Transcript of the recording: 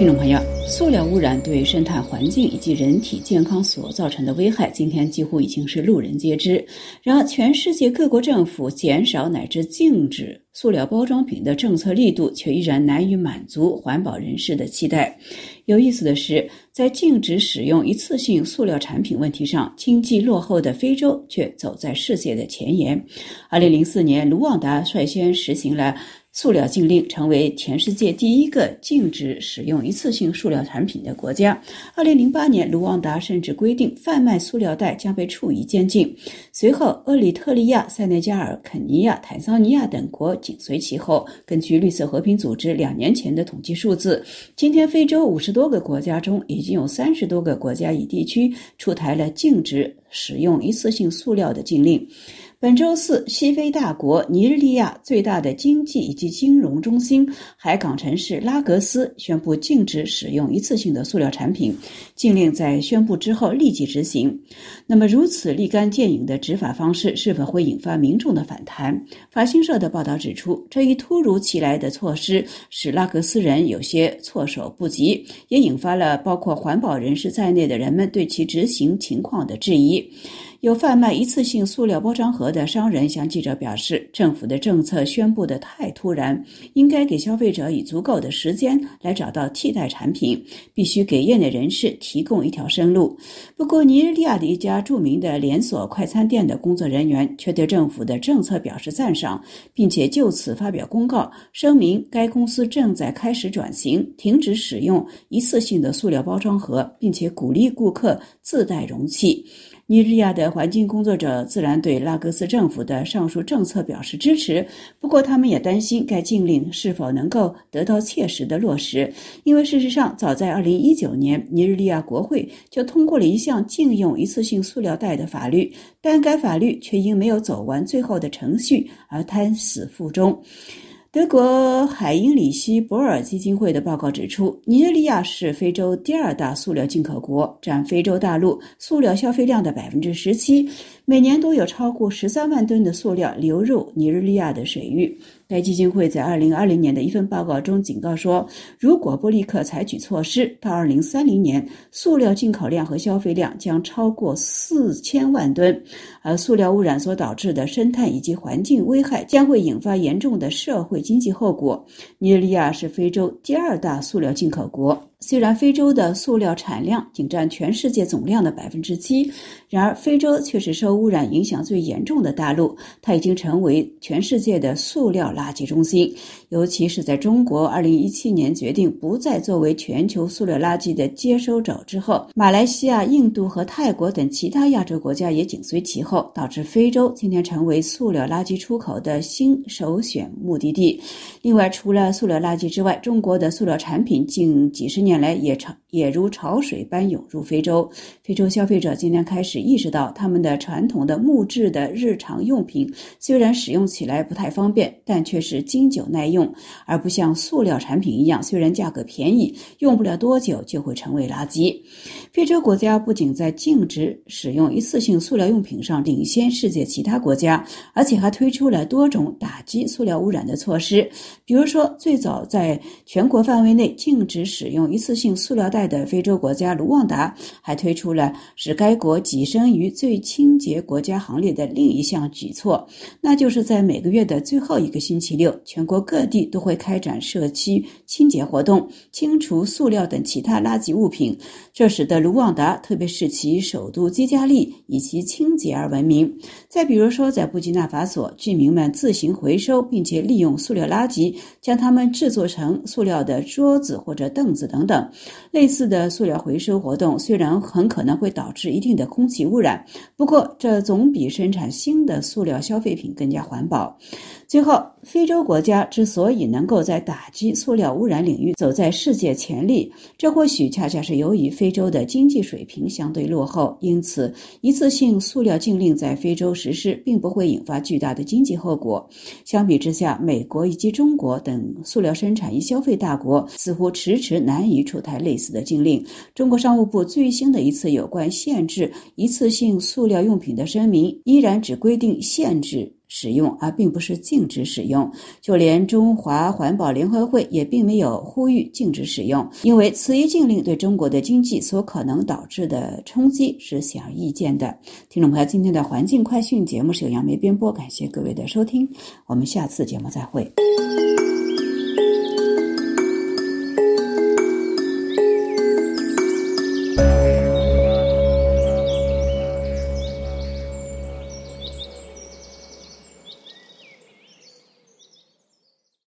听众朋友，塑料污染对生态环境以及人体健康所造成的危害，今天几乎已经是路人皆知。然而，全世界各国政府减少乃至禁止塑料包装品的政策力度，却依然难以满足环保人士的期待。有意思的是，在禁止使用一次性塑料产品问题上，经济落后的非洲却走在世界的前沿。二零零四年，卢旺达率先实行了。塑料禁令成为全世界第一个禁止使用一次性塑料产品的国家。二零零八年，卢旺达甚至规定贩卖塑料袋将被处以监禁。随后，厄里特利亚、塞内加尔、肯尼亚、坦桑尼亚等国紧随其后。根据绿色和平组织两年前的统计数字，今天非洲五十多个国家中，已经有三十多个国家与地区出台了禁止使用一次性塑料的禁令。本周四，西非大国尼日利亚最大的经济以及金融中心海港城市拉格斯宣布禁止使用一次性的塑料产品，禁令在宣布之后立即执行。那么，如此立竿见影的执法方式是否会引发民众的反弹？法新社的报道指出，这一突如其来的措施使拉格斯人有些措手不及，也引发了包括环保人士在内的人们对其执行情况的质疑。有贩卖一次性塑料包装盒的商人向记者表示，政府的政策宣布的太突然，应该给消费者以足够的时间来找到替代产品，必须给业内人士提供一条生路。不过，尼日利亚的一家著名的连锁快餐店的工作人员却对政府的政策表示赞赏，并且就此发表公告，声明该公司正在开始转型，停止使用一次性的塑料包装盒，并且鼓励顾客自带容器。尼日利亚的环境工作者自然对拉各斯政府的上述政策表示支持，不过他们也担心该禁令是否能够得到切实的落实，因为事实上，早在2019年，尼日利亚国会就通过了一项禁用一次性塑料袋的法律，但该法律却因没有走完最后的程序而胎死腹中。德国海因里希·博尔基金会的报告指出，尼日利亚是非洲第二大塑料进口国，占非洲大陆塑料消费量的百分之十七。每年都有超过十三万吨的塑料流入尼日利亚的水域。该基金会在二零二零年的一份报告中警告说，如果不立刻采取措施，到二零三零年，塑料进口量和消费量将超过四千万吨，而塑料污染所导致的生态以及环境危害将会引发严重的社会经济后果。尼日利亚是非洲第二大塑料进口国。虽然非洲的塑料产量仅占全世界总量的百分之七，然而非洲却是受污染影响最严重的大陆。它已经成为全世界的塑料垃圾中心。尤其是在中国二零一七年决定不再作为全球塑料垃圾的接收者之后，马来西亚、印度和泰国等其他亚洲国家也紧随其后，导致非洲今天成为塑料垃圾出口的新首选目的地。另外，除了塑料垃圾之外，中国的塑料产品近几十年。年来也潮也如潮水般涌入非洲。非洲消费者今天开始意识到，他们的传统的木质的日常用品虽然使用起来不太方便，但却是经久耐用，而不像塑料产品一样，虽然价格便宜，用不了多久就会成为垃圾。非洲国家不仅在禁止使用一次性塑料用品上领先世界其他国家，而且还推出了多种打击塑料污染的措施。比如说，最早在全国范围内禁止使用一一次性塑料袋的非洲国家卢旺达，还推出了使该国跻身于最清洁国家行列的另一项举措，那就是在每个月的最后一个星期六，全国各地都会开展社区清洁活动，清除塑料等其他垃圾物品。这使得卢旺达，特别是其首都基加利，以其清洁而闻名。再比如说，在布基纳法索，居民们自行回收并且利用塑料垃圾，将它们制作成塑料的桌子或者凳子等。等类似的塑料回收活动虽然很可能会导致一定的空气污染，不过这总比生产新的塑料消费品更加环保。最后，非洲国家之所以能够在打击塑料污染领域走在世界前列，这或许恰恰是由于非洲的经济水平相对落后。因此，一次性塑料禁令在非洲实施，并不会引发巨大的经济后果。相比之下，美国以及中国等塑料生产与消费大国似乎迟迟难以出台类似的禁令。中国商务部最新的一次有关限制一次性塑料用品的声明，依然只规定限制。使用，而并不是禁止使用。就连中华环保联合会也并没有呼吁禁止使用，因为此一禁令对中国的经济所可能导致的冲击是显而易见的。听众朋友，今天的环境快讯节目是由杨梅编播，感谢各位的收听，我们下次节目再会。